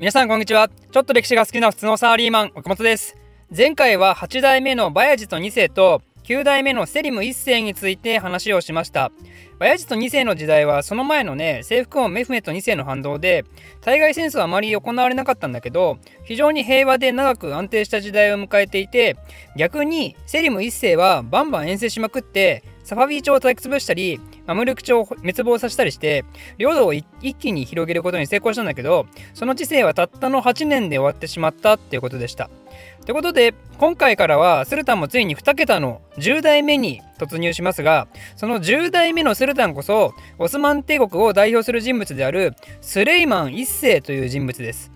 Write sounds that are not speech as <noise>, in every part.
皆さんこんにちは。ちょっと歴史が好きな普通のサラリーマン岡本です。前回は8代目のバヤジト2世と9代目のセリム1世について話をしました。バヤジト2世の時代はその前のね征服王メフメト2世の反動で対外戦争はあまり行われなかったんだけど非常に平和で長く安定した時代を迎えていて逆にセリム1世はバンバン遠征しまくってサファビー朝を叩き潰したりマムルク朝を滅亡させたりして領土を一気に広げることに成功したんだけどその治世はたったの8年で終わってしまったっていうことでした。ということで今回からはスルタンもついに2桁の10代目に突入しますがその10代目のスルタンこそオスマン帝国を代表する人物であるスレイマン1世という人物です。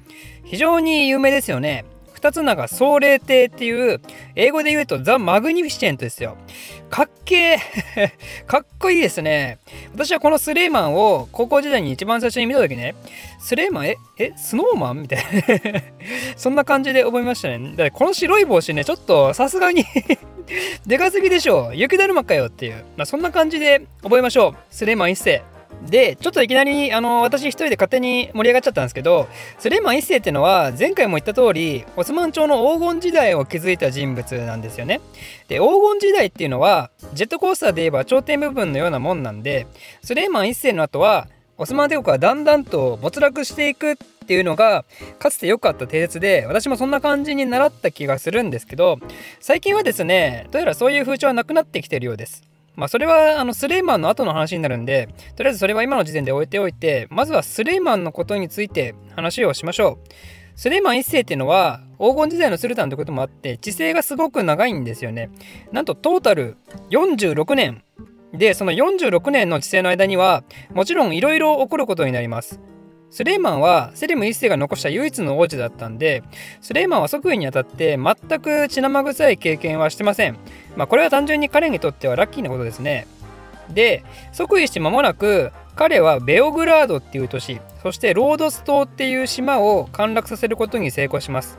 非常に有名ですよね。二つ名が壮麗帝っていう英語で言うと The Magnificent ですよ。かっけー <laughs> かっこいいですね。私はこのスレイマンを高校時代に一番最初に見た時ね、スレイマン？え？え？スノーマン？みたいな <laughs> そんな感じで思いましたね。だこの白い帽子ね、ちょっとさすがに <laughs> でかすぎでしょう雪だるまかよっていう。まあ、そんな感じで覚えましょう。スレイマン一世。で、ちょっといきなり、あの、私一人で勝手に盛り上がっちゃったんですけど、スレイマン一世っていうのは、前回も言った通り、オスマン朝の黄金時代を築いた人物なんですよね。で、黄金時代っていうのは、ジェットコースターで言えば頂点部分のようなもんなんで、スレイマン一世の後は、オスマン帝国はだんだんと没落していくっていうのがかつて良かった定説で私もそんな感じに習った気がするんですけど最近はですねどうやらそういう風潮はなくなってきてるようです。まあそれはあのスレイマンの後の話になるんで、とりあえずそれは今の時点で置いておいて、まずはスレイマンのことについて話をしましょう。スレイマン一世っていうのは黄金時代のスルタンということもあって治世がすごく長いんですよね。なんとトータル46年でその46年の治世の間にはもちろんいろいろ起こることになります。スレイマンはセレム一世が残した唯一の王子だったんでスレイマンは即位にあたって全く血生臭い経験はしてません。まあこれは単純に彼にとってはラッキーなことですね。で即位して間もなく彼はベオグラードっていう都市そしてロードス島っていう島を陥落させることに成功します。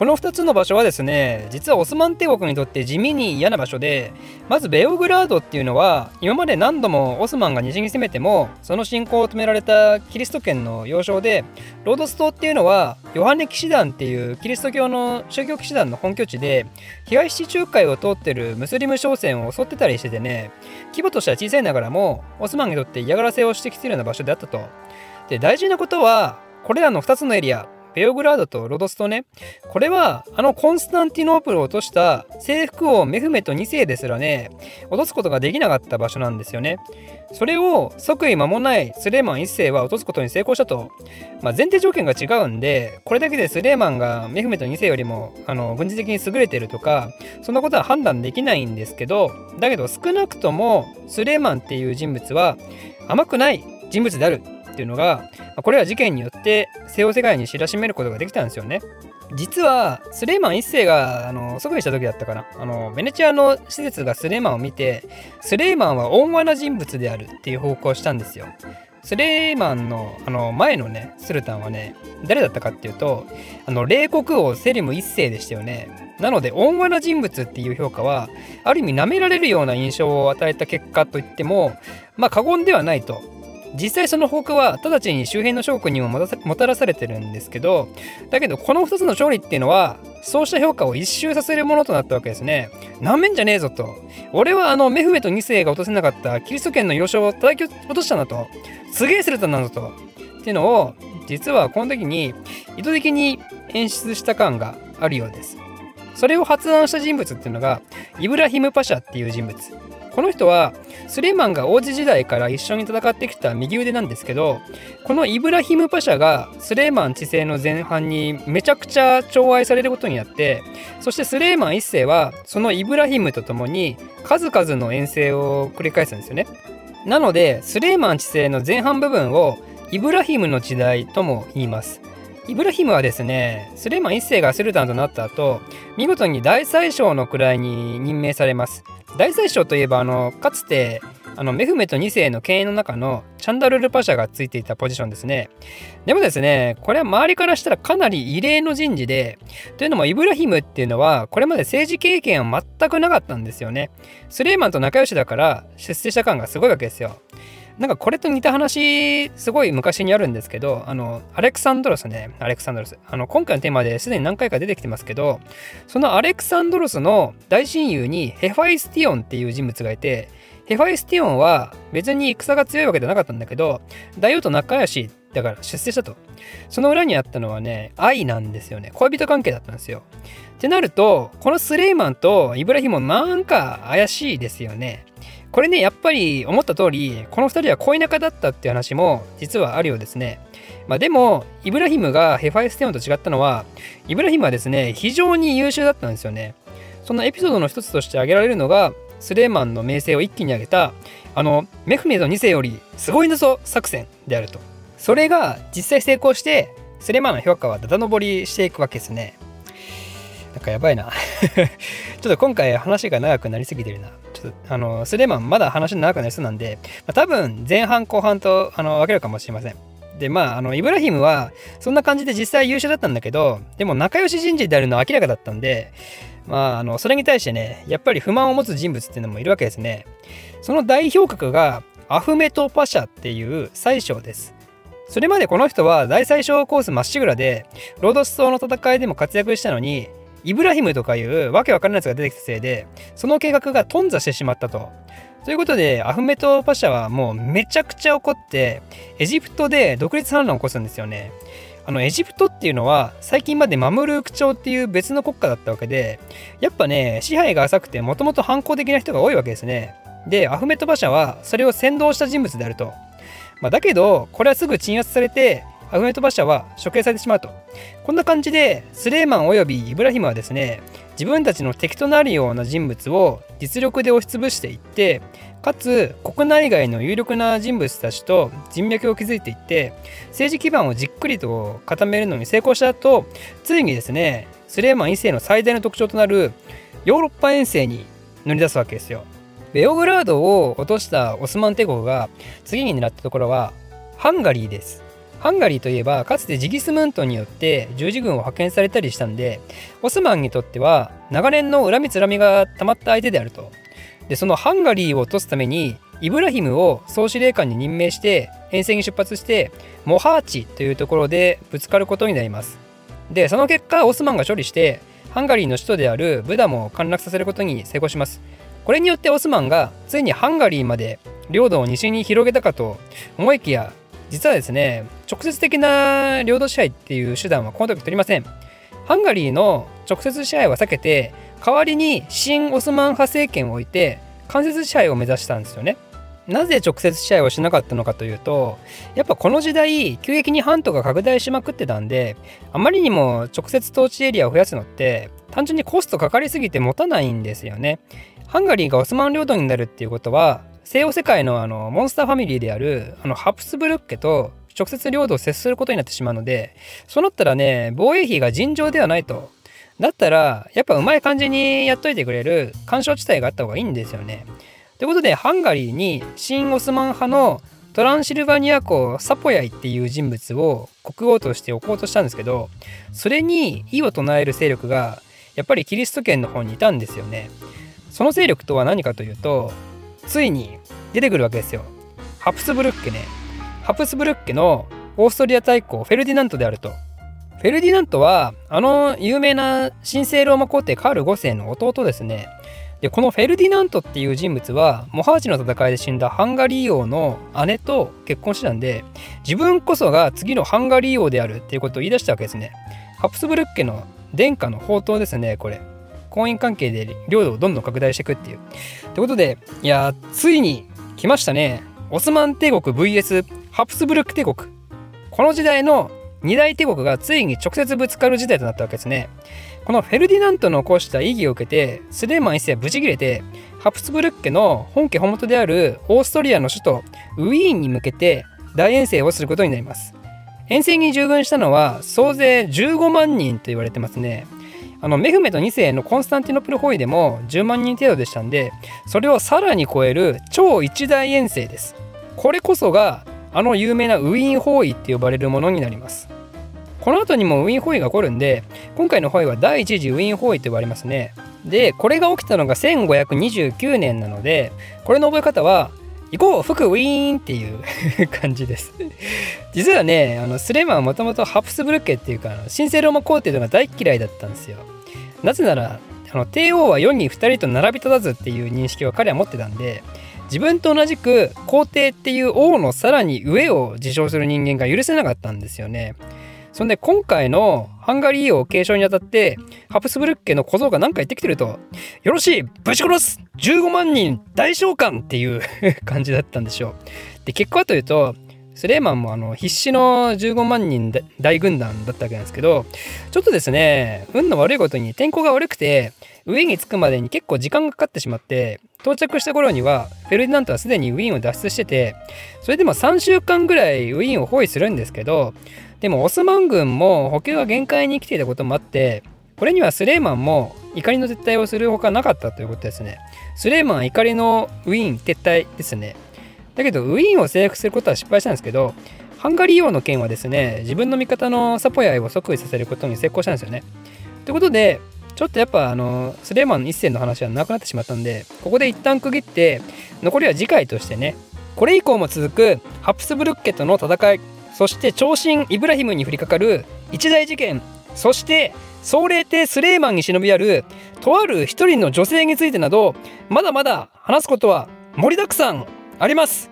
この2つの場所はですね実はオスマン帝国にとって地味に嫌な場所でまずベオグラードっていうのは今まで何度もオスマンが西に攻めてもその侵攻を止められたキリスト圏の要衝でロードス島っていうのはヨハネ騎士団っていうキリスト教の宗教騎士団の本拠地で東地中海を通ってるムスリム商船を襲ってたりしててね規模としては小さいながらもオスマンにとって嫌がらせをしてきてるような場所であったと。で大事なことはこれらの2つのエリアベオグラードとロドスとね、これはあのコンスタンティノープルを落とした征服王メフメト2世ですらね、落とすことができなかった場所なんですよね。それを即位間もないスレーマン1世は落とすことに成功したと。まあ、前提条件が違うんで、これだけでスレーマンがメフメト2世よりもあの軍事的に優れてるとか、そんなことは判断できないんですけど、だけど少なくともスレーマンっていう人物は甘くない人物であるっていうのがこれは事件によって西洋世界に知らしめることができたんですよね。実はスレイマン一世があの即位した時だったかなあのベネチアの施設がスレイマンを見てスレイマンは温和な人物であるっていう報告をしたんですよ。スレイマンのあの前のねスルタンはね誰だったかっていうとあの霊国王セリム一世でしたよね。なので温和な人物っていう評価はある意味舐められるような印象を与えた結果といってもまあ過言ではないと実際その放火は直ちに周辺の将軍にももたらされてるんですけどだけどこの2つの勝利っていうのはそうした評価を一周させるものとなったわけですね。なめんじゃねえぞと。俺はあのメフメと2世が落とせなかったキリスト圏の要衝を叩き落としたんだと。すげえスルタンなんだと。っていうのを実はこの時に意図的に演出した感があるようです。それを発案した人物っていうのがイブラヒム・パシャっていう人物。この人はスレイマンが王子時代から一緒に戦ってきた右腕なんですけどこのイブラヒムパシャがスレイマン治世の前半にめちゃくちゃ寵愛されることになってそしてスレイマン一世はそのイブラヒムと共に数々の遠征を繰り返すんですよね。なのでスレイマン治世の前半部分をイブラヒムの時代とも言います。イブラヒムはですね、スレイマン一世がスルタンとなった後、見事に大宰相の位に任命されます。大宰相といえばあのかつてあのメフメト2世の権威の中のチャンダルルパシャがついていたポジションですね。でもですね、これは周りからしたらかなり異例の人事で、というのもイブラヒムっていうのはこれまで政治経験は全くなかったんですよね。スレイマンと仲良しだから出世した感がすごいわけですよ。なんかこれと似た話すごい昔にあるんですけどあのアレクサンドロスね。アレクサンドロス。あの今回のテーマですでに何回か出てきてますけどそのアレクサンドロスの大親友にヘファイスティオンっていう人物がいてヘファイスティオンは別に戦が強いわけじゃなかったんだけど大王と仲良しだから出世したと。その裏にあったのはね愛なんですよね。恋人関係だったんですよ。ってなるとこのスレイマンとイブラヒムもなんか怪しいですよね。これね、やっぱり思った通り、この2人は恋仲だったっていう話も実はあるようですね。まあ、でも、イブラヒムがヘファイステオンと違ったのは、イブラヒムはですね、非常に優秀だったんですよね。そのエピソードの一つとして挙げられるのが、スレーマンの名声を一気に上げた、あの、メフメド2世よりすごいんだぞ作戦であると。それが実際成功して、スレーマンの評価はだだ登りしていくわけですね。なんかやばいな <laughs> ちょっと今回話が長くなりすぎてるな。ちょっと、あの、スレマンまだ話長くなりそうなんで、まあ、多分前半後半とあの分けるかもしれません。で、まあ、あの、イブラヒムはそんな感じで実際優秀だったんだけど、でも仲良し人事であるのは明らかだったんで、まあ、あの、それに対してね、やっぱり不満を持つ人物っていうのもいるわけですね。その代表格がアフメト・パシャっていう宰相です。それまでこの人は大宰相コースまっしぐらで、ロードス島の戦いでも活躍したのに、イブラヒムとかいうわけわからないやつが出てきたせいで、その計画が頓挫してしまったと。ということで、アフメト・パシャはもうめちゃくちゃ怒って、エジプトで独立反乱を起こすんですよね。あのエジプトっていうのは最近までマムルーク朝っていう別の国家だったわけでやっぱね支配が浅くてもともと反抗的な人が多いわけですねでアフメト・パシャはそれを先導した人物であると、まあ、だけどこれはすぐ鎮圧されてアフメト・バシャは処刑されてしまうと。こんな感じで、スレーマン及びイブラヒムはですね、自分たちの敵となるような人物を実力で押しつぶしていって、かつ国内外の有力な人物たちと人脈を築いていって政治基盤をじっくりと固めるのに成功した後ついにですねスレーマン1世の最大の特徴となるヨーロッパ遠征に乗り出すわけですよ。ベオグラードを落としたオスマン帝国が次に狙ったところはハンガリーです。ハンガリーといえばかつてジギスムントによって十字軍を派遣されたりしたんでオスマンにとっては長年の恨みつらみが溜まった相手であると。でそのハンガリーを落とすためにイブラヒムを総司令官に任命して遠征に出発してモハーチというところでぶつかることになります。でその結果オスマンが処理してハンガリーの首都であるブダも陥落させることに成功します。これによってオスマンがついにハンガリーまで領土を西に広げたかと思いきや実はですね直接的な領土支配っていう手段はこの時取りません。ハンガリーの直接支配は避けて代わりに新オスマン派政権を置いて間接支配を目指したんですよね。なぜ直接支配をしなかったのかというとやっぱこの時代急激に半島が拡大しまくってたんであまりにも直接統治エリアを増やすのって単純にコストかかりすぎて持たないんですよね。ハンガリーがオスマン領土になるっていうことは西欧世界のあのモンスターファミリーであるあのハプスブルッケと直接領土を接することになってしまうのでそうなったらね防衛費が尋常ではないと。だったらやっぱうまい感じにやっといてくれる干渉地帯があった方がいいんですよね。ということでハンガリーに新オスマン派のトランシルバニア公サポヤイっていう人物を国王として置こうとしたんですけどそれに異を唱える勢力がやっぱりキリスト圏の方にいたんですよね。その勢力とは何かというとついに出てくるわけですよ。ハプスブルッケね。ハプスブルッケのオーストリア大公フェルディナントであると。フェルディナントはあの有名な神聖ローマ皇帝カール5世の弟ですね。でこのフェルディナントっていう人物はモハーチの戦いで死んだハンガリー王の姉と結婚してたんで自分こそが次のハンガリー王であるっていうことを言い出したわけですね。ハプスブルッケの殿下の宝刀ですねこれ。婚姻関係で領土をどんどん拡大していくっていう。ということで、いやついに来ましたね。オスマン帝国 VS ハプスブルク帝国。この時代の二大帝国がついに直接ぶつかる時代となったわけですね。このフェルディナントの起こした意義を受けて、スレーマン一世はブチ切れて、ハプスブルク家の本家本元であるオーストリアの首都ウィーンに向けて大遠征をすることになります。遠征に従軍したのは総勢15万人と言われてますね。あのメフメト2世のコンスタンティノプル包囲でも10万人程度でしたんでそれをさらに超える超一大遠征です。これこそがあの有名なウィーン包囲って呼ばれるものになります。この後にもウィーン包囲が起こるんで今回の包囲は第一次ウィーン包囲と呼ばれますね。でこれが起きたのが1529年なのでこれの覚え方は行こう服ウィーンっていう <laughs> 感じです。実はねあのスレーマンはもともとハプスブルッケっていうか神聖ローマ皇帝とか大嫌いだったんですよなぜならあの帝王は世に2人と並び立たずっていう認識を彼は持ってたんで自分と同じく皇帝っていう王のさらに上を自称する人間が許せなかったんですよねそんで今回のハンガリー王継承にあたってハプスブルッケの小僧が何か言ってきてると「よろしいぶち殺す !15 万人大召喚!」っていう <laughs> 感じだったんでしょう。で結果はというとスレーマンもあの必死の15万人大軍団だったわけなんですけどちょっとですね運の悪いことに天候が悪くて上に着くまでに結構時間がかかってしまって到着した頃にはフェルディナントはすでにウィーンを脱出しててそれでも3週間ぐらいウィーンを包囲するんですけどでもオスマン軍も補給が限界に来ていたこともあってこれにはスレーマンも怒りの撤退をするほかなかったということですね。スレーマン怒りのウィーン撤退ですね。だけどウィーンを征服することは失敗したんですけどハンガリー王の件はですね自分の味方のサポヤイを即位させることに成功したんですよね。ということでちょっとやっぱあのスレーマン一世の話はなくなってしまったんでここで一旦区切って残りは次回としてねこれ以降も続くハプスブルッケとの戦いそして長身イブラヒムに降りかかる一大事件そして総霊帝スレーマンに忍び寄るとある一人の女性についてなどまだまだ話すことは盛りだくさんあります。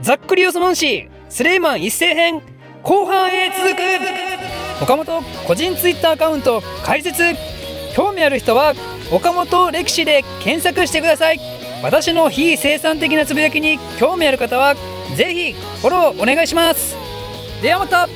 ざっくりオスマン氏スレイマン一斉編後半へ続く。岡本個人ツイッターアカウント開設。興味ある人は岡本歴史で検索してください。私の非生産的なつぶやきに興味ある方はぜひフォローお願いします。ではまた。